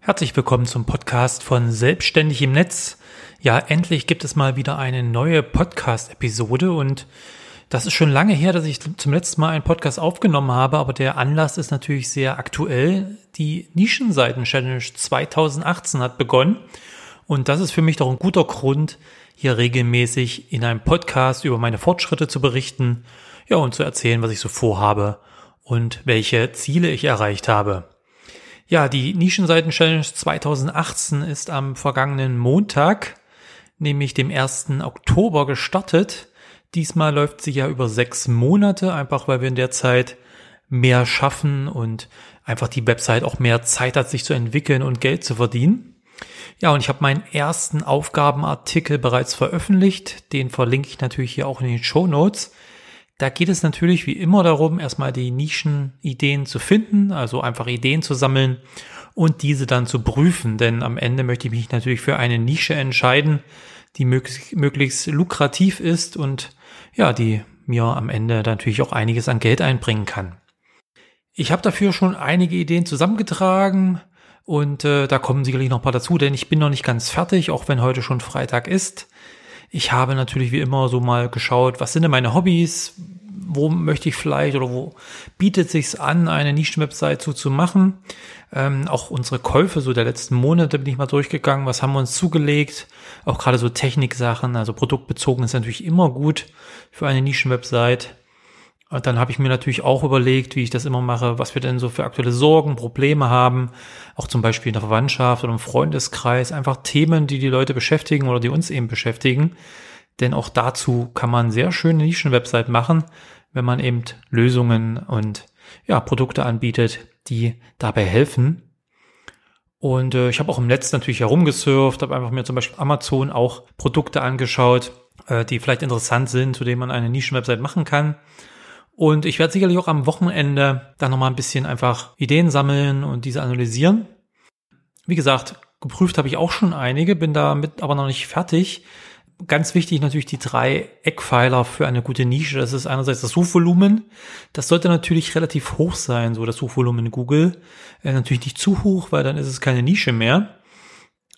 Herzlich willkommen zum Podcast von Selbstständig im Netz. Ja, endlich gibt es mal wieder eine neue Podcast-Episode und das ist schon lange her, dass ich zum letzten Mal einen Podcast aufgenommen habe, aber der Anlass ist natürlich sehr aktuell. Die Nischenseiten-Challenge 2018 hat begonnen und das ist für mich doch ein guter Grund, hier regelmäßig in einem Podcast über meine Fortschritte zu berichten, ja, und zu erzählen, was ich so vorhabe und welche Ziele ich erreicht habe. Ja, die Nischenseiten-Challenge 2018 ist am vergangenen Montag, nämlich dem 1. Oktober gestartet. Diesmal läuft sie ja über sechs Monate, einfach weil wir in der Zeit mehr schaffen und einfach die Website auch mehr Zeit hat, sich zu entwickeln und Geld zu verdienen. Ja, und ich habe meinen ersten Aufgabenartikel bereits veröffentlicht. Den verlinke ich natürlich hier auch in den Show Notes. Da geht es natürlich wie immer darum, erstmal die Nischenideen zu finden, also einfach Ideen zu sammeln und diese dann zu prüfen. Denn am Ende möchte ich mich natürlich für eine Nische entscheiden, die möglichst, möglichst lukrativ ist und ja, die mir am Ende natürlich auch einiges an Geld einbringen kann. Ich habe dafür schon einige Ideen zusammengetragen und äh, da kommen sicherlich noch ein paar dazu, denn ich bin noch nicht ganz fertig, auch wenn heute schon Freitag ist. Ich habe natürlich wie immer so mal geschaut, was sind denn meine Hobbys? Wo möchte ich vielleicht oder wo bietet sich's an, eine Nischenwebsite so zu machen? Ähm, auch unsere Käufe so der letzten Monate bin ich mal durchgegangen. Was haben wir uns zugelegt? Auch gerade so Techniksachen, also produktbezogen ist natürlich immer gut für eine Nischenwebsite. Und dann habe ich mir natürlich auch überlegt, wie ich das immer mache, was wir denn so für aktuelle Sorgen, Probleme haben, auch zum Beispiel in der Verwandtschaft oder im Freundeskreis, einfach Themen, die die Leute beschäftigen oder die uns eben beschäftigen. Denn auch dazu kann man sehr schöne Nischenwebsite machen, wenn man eben Lösungen und ja, Produkte anbietet, die dabei helfen. Und äh, ich habe auch im Netz natürlich herumgesurft, habe einfach mir zum Beispiel Amazon auch Produkte angeschaut, äh, die vielleicht interessant sind, zu denen man eine Nischenwebsite machen kann. Und ich werde sicherlich auch am Wochenende dann nochmal ein bisschen einfach Ideen sammeln und diese analysieren. Wie gesagt, geprüft habe ich auch schon einige, bin damit aber noch nicht fertig. Ganz wichtig natürlich die drei Eckpfeiler für eine gute Nische. Das ist einerseits das Suchvolumen. Das sollte natürlich relativ hoch sein, so das Suchvolumen in Google. Äh, natürlich nicht zu hoch, weil dann ist es keine Nische mehr.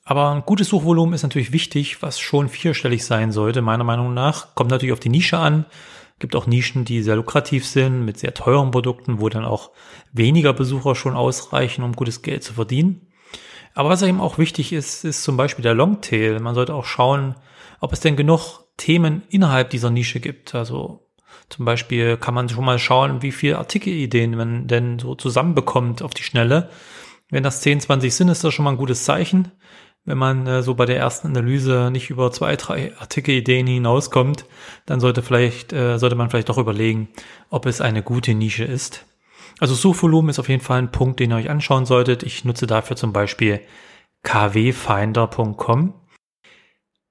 Aber ein gutes Suchvolumen ist natürlich wichtig, was schon vierstellig sein sollte, meiner Meinung nach. Kommt natürlich auf die Nische an gibt auch Nischen, die sehr lukrativ sind, mit sehr teuren Produkten, wo dann auch weniger Besucher schon ausreichen, um gutes Geld zu verdienen. Aber was eben auch wichtig ist, ist zum Beispiel der Longtail. Man sollte auch schauen, ob es denn genug Themen innerhalb dieser Nische gibt. Also zum Beispiel kann man schon mal schauen, wie viele Artikelideen man denn so zusammenbekommt auf die Schnelle. Wenn das 10, 20 sind, ist das schon mal ein gutes Zeichen wenn man äh, so bei der ersten Analyse nicht über zwei, drei Artikelideen hinauskommt, dann sollte vielleicht, äh, sollte man vielleicht doch überlegen, ob es eine gute Nische ist. Also Suchvolumen ist auf jeden Fall ein Punkt, den ihr euch anschauen solltet. Ich nutze dafür zum Beispiel kwfinder.com.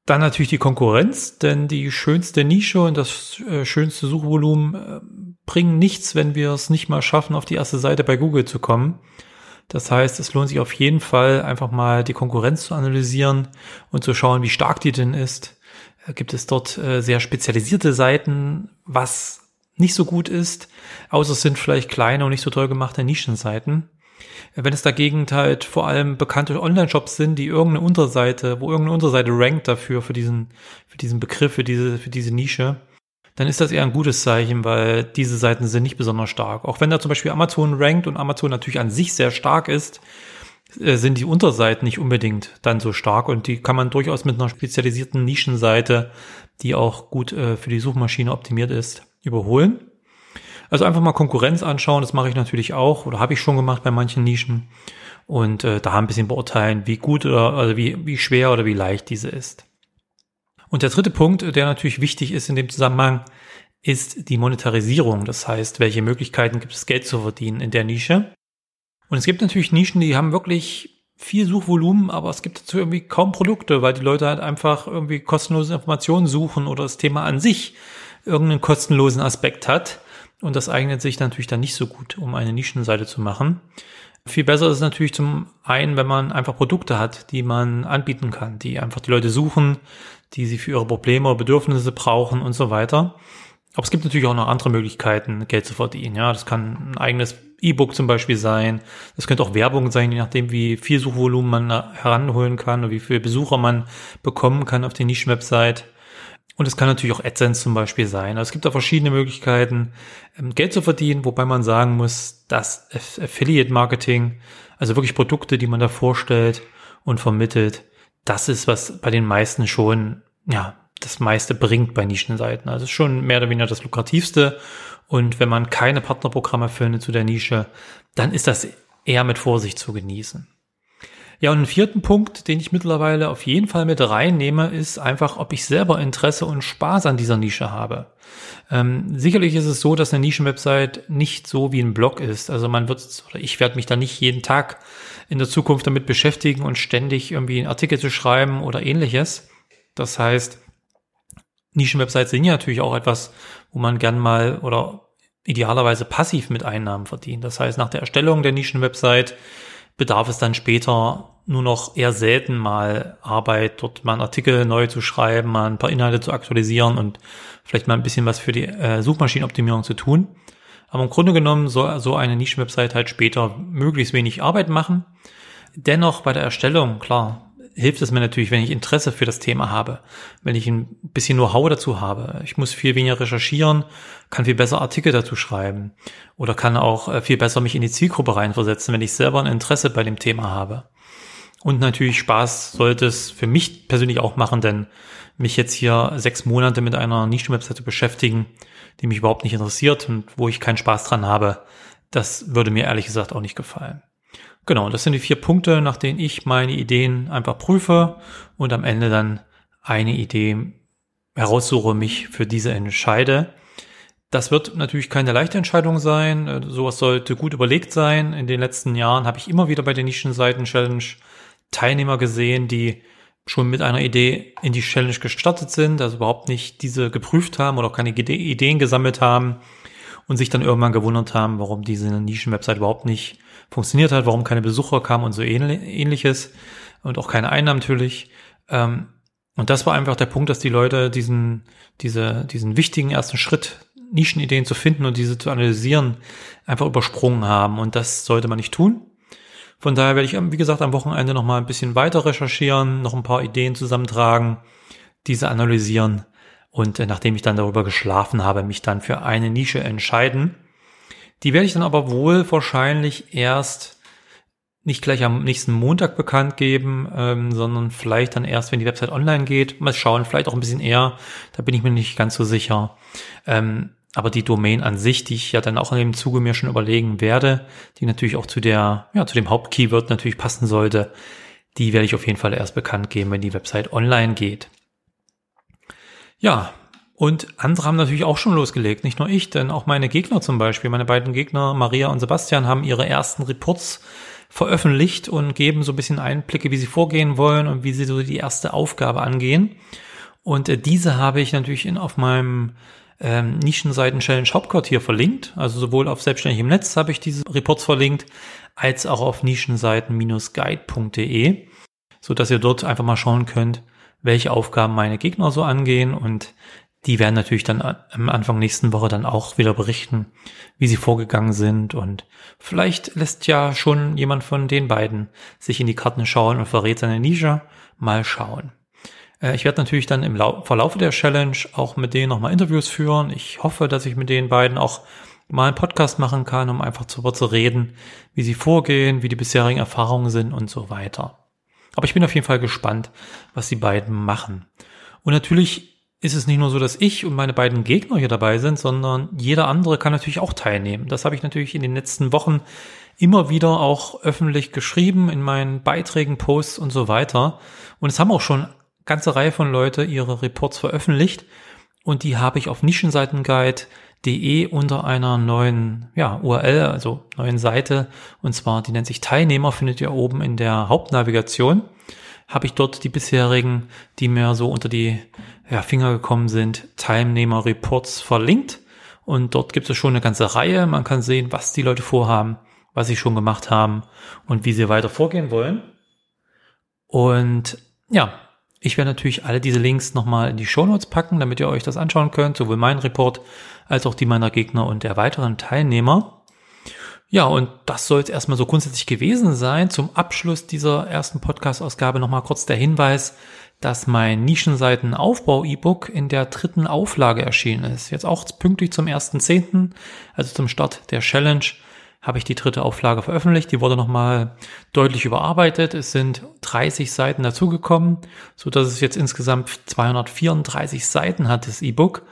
Dann natürlich die Konkurrenz, denn die schönste Nische und das äh, schönste Suchvolumen äh, bringen nichts, wenn wir es nicht mal schaffen, auf die erste Seite bei Google zu kommen. Das heißt, es lohnt sich auf jeden Fall einfach mal die Konkurrenz zu analysieren und zu schauen, wie stark die denn ist. Äh, gibt es dort äh, sehr spezialisierte Seiten, was nicht so gut ist, außer es sind vielleicht kleine und nicht so toll gemachte Nischenseiten. Äh, wenn es dagegen halt vor allem bekannte Online-Shops sind, die irgendeine Unterseite, wo irgendeine Unterseite rankt dafür, für diesen, für diesen Begriff, für diese, für diese Nische, dann ist das eher ein gutes Zeichen, weil diese Seiten sind nicht besonders stark. Auch wenn da zum Beispiel Amazon rankt und Amazon natürlich an sich sehr stark ist, äh, sind die Unterseiten nicht unbedingt dann so stark und die kann man durchaus mit einer spezialisierten Nischenseite, die auch gut äh, für die Suchmaschine optimiert ist, überholen. Also einfach mal Konkurrenz anschauen, das mache ich natürlich auch oder habe ich schon gemacht bei manchen Nischen und äh, da ein bisschen beurteilen, wie gut oder also wie, wie schwer oder wie leicht diese ist. Und der dritte Punkt, der natürlich wichtig ist in dem Zusammenhang, ist die Monetarisierung. Das heißt, welche Möglichkeiten gibt es, Geld zu verdienen in der Nische? Und es gibt natürlich Nischen, die haben wirklich viel Suchvolumen, aber es gibt dazu irgendwie kaum Produkte, weil die Leute halt einfach irgendwie kostenlose Informationen suchen oder das Thema an sich irgendeinen kostenlosen Aspekt hat. Und das eignet sich natürlich dann nicht so gut, um eine Nischenseite zu machen. Viel besser ist es natürlich zum einen, wenn man einfach Produkte hat, die man anbieten kann, die einfach die Leute suchen, die sie für ihre Probleme oder Bedürfnisse brauchen und so weiter. Aber es gibt natürlich auch noch andere Möglichkeiten, Geld zu verdienen. Ja, das kann ein eigenes E-Book zum Beispiel sein. Das könnte auch Werbung sein, je nachdem, wie viel Suchvolumen man heranholen kann und wie viele Besucher man bekommen kann auf der Nischenwebsite. Und es kann natürlich auch AdSense zum Beispiel sein. Also es gibt da verschiedene Möglichkeiten, ähm, Geld zu verdienen, wobei man sagen muss, dass Affiliate Marketing, also wirklich Produkte, die man da vorstellt und vermittelt, das ist, was bei den meisten schon, ja, das meiste bringt bei Nischenseiten. Also schon mehr oder weniger das lukrativste. Und wenn man keine Partnerprogramme findet zu der Nische, dann ist das eher mit Vorsicht zu genießen. Ja, und einen vierten Punkt, den ich mittlerweile auf jeden Fall mit reinnehme, ist einfach, ob ich selber Interesse und Spaß an dieser Nische habe. Ähm, sicherlich ist es so, dass eine Nischenwebsite nicht so wie ein Blog ist. Also man wird, oder ich werde mich da nicht jeden Tag in der Zukunft damit beschäftigen und ständig irgendwie einen Artikel zu schreiben oder ähnliches. Das heißt, Nischenwebsites sind ja natürlich auch etwas, wo man gern mal oder idealerweise passiv mit Einnahmen verdient. Das heißt, nach der Erstellung der Nischenwebsite bedarf es dann später nur noch eher selten mal Arbeit, dort mal einen Artikel neu zu schreiben, mal ein paar Inhalte zu aktualisieren und vielleicht mal ein bisschen was für die äh, Suchmaschinenoptimierung zu tun. Aber im Grunde genommen soll so eine Nischenwebsite halt später möglichst wenig Arbeit machen. Dennoch bei der Erstellung, klar, hilft es mir natürlich, wenn ich Interesse für das Thema habe, wenn ich ein bisschen Know-how dazu habe. Ich muss viel weniger recherchieren, kann viel besser Artikel dazu schreiben oder kann auch äh, viel besser mich in die Zielgruppe reinversetzen, wenn ich selber ein Interesse bei dem Thema habe. Und natürlich Spaß sollte es für mich persönlich auch machen, denn mich jetzt hier sechs Monate mit einer Nischenwebsite beschäftigen, die mich überhaupt nicht interessiert und wo ich keinen Spaß dran habe, das würde mir ehrlich gesagt auch nicht gefallen. Genau, das sind die vier Punkte, nach denen ich meine Ideen einfach prüfe und am Ende dann eine Idee heraussuche, mich für diese entscheide. Das wird natürlich keine leichte Entscheidung sein. Äh, sowas sollte gut überlegt sein. In den letzten Jahren habe ich immer wieder bei der Nischenseiten-Challenge Teilnehmer gesehen, die schon mit einer Idee in die Challenge gestartet sind, also überhaupt nicht diese geprüft haben oder auch keine Ideen gesammelt haben und sich dann irgendwann gewundert haben, warum diese Nischenwebsite überhaupt nicht funktioniert hat, warum keine Besucher kamen und so ähnliches und auch keine Einnahmen natürlich. Ähm, und das war einfach der Punkt, dass die Leute diesen, diese, diesen wichtigen ersten Schritt, Nischenideen zu finden und diese zu analysieren, einfach übersprungen haben. Und das sollte man nicht tun. Von daher werde ich, wie gesagt, am Wochenende noch mal ein bisschen weiter recherchieren, noch ein paar Ideen zusammentragen, diese analysieren und äh, nachdem ich dann darüber geschlafen habe, mich dann für eine Nische entscheiden. Die werde ich dann aber wohl wahrscheinlich erst nicht gleich am nächsten Montag bekannt geben, ähm, sondern vielleicht dann erst, wenn die Website online geht. Mal schauen, vielleicht auch ein bisschen eher. Da bin ich mir nicht ganz so sicher. Ähm, aber die Domain an sich, die ich ja dann auch in dem Zuge mir schon überlegen werde, die natürlich auch zu der, ja, zu dem Hauptkeyword natürlich passen sollte, die werde ich auf jeden Fall erst bekannt geben, wenn die Website online geht. Ja, und andere haben natürlich auch schon losgelegt, nicht nur ich, denn auch meine Gegner zum Beispiel, meine beiden Gegner, Maria und Sebastian, haben ihre ersten Reports veröffentlicht und geben so ein bisschen Einblicke, wie sie vorgehen wollen und wie sie so die erste Aufgabe angehen. Und äh, diese habe ich natürlich in, auf meinem ähm, Nischenseiten-Challenge Hauptquartier verlinkt. Also sowohl auf Selbstständig im Netz habe ich diese Reports verlinkt, als auch auf nischenseiten-guide.de, so dass ihr dort einfach mal schauen könnt, welche Aufgaben meine Gegner so angehen und die werden natürlich dann am Anfang nächsten Woche dann auch wieder berichten, wie sie vorgegangen sind und vielleicht lässt ja schon jemand von den beiden sich in die Karten schauen und verrät seine Nische. Mal schauen. Äh, ich werde natürlich dann im Verlauf der Challenge auch mit denen nochmal Interviews führen. Ich hoffe, dass ich mit den beiden auch mal einen Podcast machen kann, um einfach darüber zu reden, wie sie vorgehen, wie die bisherigen Erfahrungen sind und so weiter. Aber ich bin auf jeden Fall gespannt, was die beiden machen. Und natürlich ist es nicht nur so, dass ich und meine beiden Gegner hier dabei sind, sondern jeder andere kann natürlich auch teilnehmen. Das habe ich natürlich in den letzten Wochen immer wieder auch öffentlich geschrieben in meinen Beiträgen, Posts und so weiter. Und es haben auch schon ganze Reihe von Leute ihre Reports veröffentlicht und die habe ich auf nischenseitenguide.de unter einer neuen ja, URL, also neuen Seite und zwar die nennt sich Teilnehmer, findet ihr oben in der Hauptnavigation habe ich dort die bisherigen, die mir so unter die ja, Finger gekommen sind, Teilnehmer-Reports verlinkt. Und dort gibt es schon eine ganze Reihe. Man kann sehen, was die Leute vorhaben, was sie schon gemacht haben und wie sie weiter vorgehen wollen. Und ja, Ich werde natürlich alle diese Links nochmal in die Shownotes packen, damit ihr euch das anschauen könnt, sowohl mein Report als auch die meiner Gegner und der weiteren Teilnehmer. Ja, und das soll es erstmal so grundsätzlich gewesen sein. Zum Abschluss dieser ersten Podcast-Ausgabe nochmal kurz der Hinweis, dass mein Nischenseiten-Aufbau-E-Book in der dritten Auflage erschienen ist. Jetzt auch pünktlich zum 1.10., also zum Start der Challenge, habe ich die dritte Auflage veröffentlicht. Die wurde nochmal deutlich überarbeitet. Es sind 30 Seiten dazugekommen, so dass es jetzt insgesamt 234 Seiten hat, das E-Book.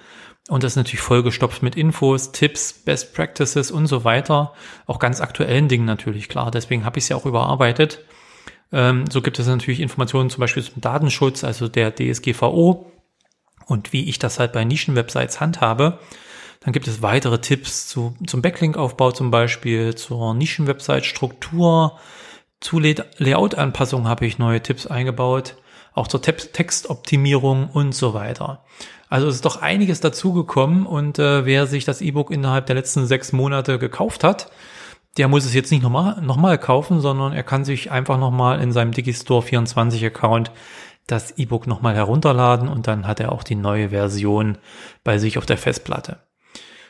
Und das ist natürlich vollgestopft mit Infos, Tipps, Best Practices und so weiter. Auch ganz aktuellen Dingen natürlich, klar. Deswegen habe ich es ja auch überarbeitet. Ähm, so gibt es natürlich Informationen zum Beispiel zum Datenschutz, also der DSGVO und wie ich das halt bei Nischenwebsites handhabe. Dann gibt es weitere Tipps zu, zum Backlink-Aufbau zum Beispiel, zur Nischenwebsite-Struktur, zu Layout-Anpassung habe ich neue Tipps eingebaut, auch zur Textoptimierung und so weiter. Also es ist doch einiges dazugekommen und äh, wer sich das E-Book innerhalb der letzten sechs Monate gekauft hat, der muss es jetzt nicht nochmal noch mal kaufen, sondern er kann sich einfach nochmal in seinem Digistore 24 Account das E-Book nochmal herunterladen und dann hat er auch die neue Version bei sich auf der Festplatte.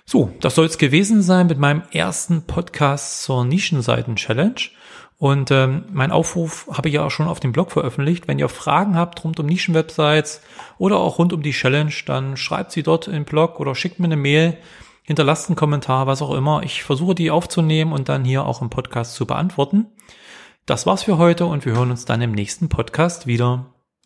So, das soll es gewesen sein mit meinem ersten Podcast zur Nischenseiten-Challenge. Und ähm, mein Aufruf habe ich ja auch schon auf dem Blog veröffentlicht. Wenn ihr Fragen habt rund um Nischenwebsites oder auch rund um die Challenge, dann schreibt sie dort im Blog oder schickt mir eine Mail, hinterlasst einen Kommentar, was auch immer. Ich versuche die aufzunehmen und dann hier auch im Podcast zu beantworten. Das war's für heute und wir hören uns dann im nächsten Podcast wieder.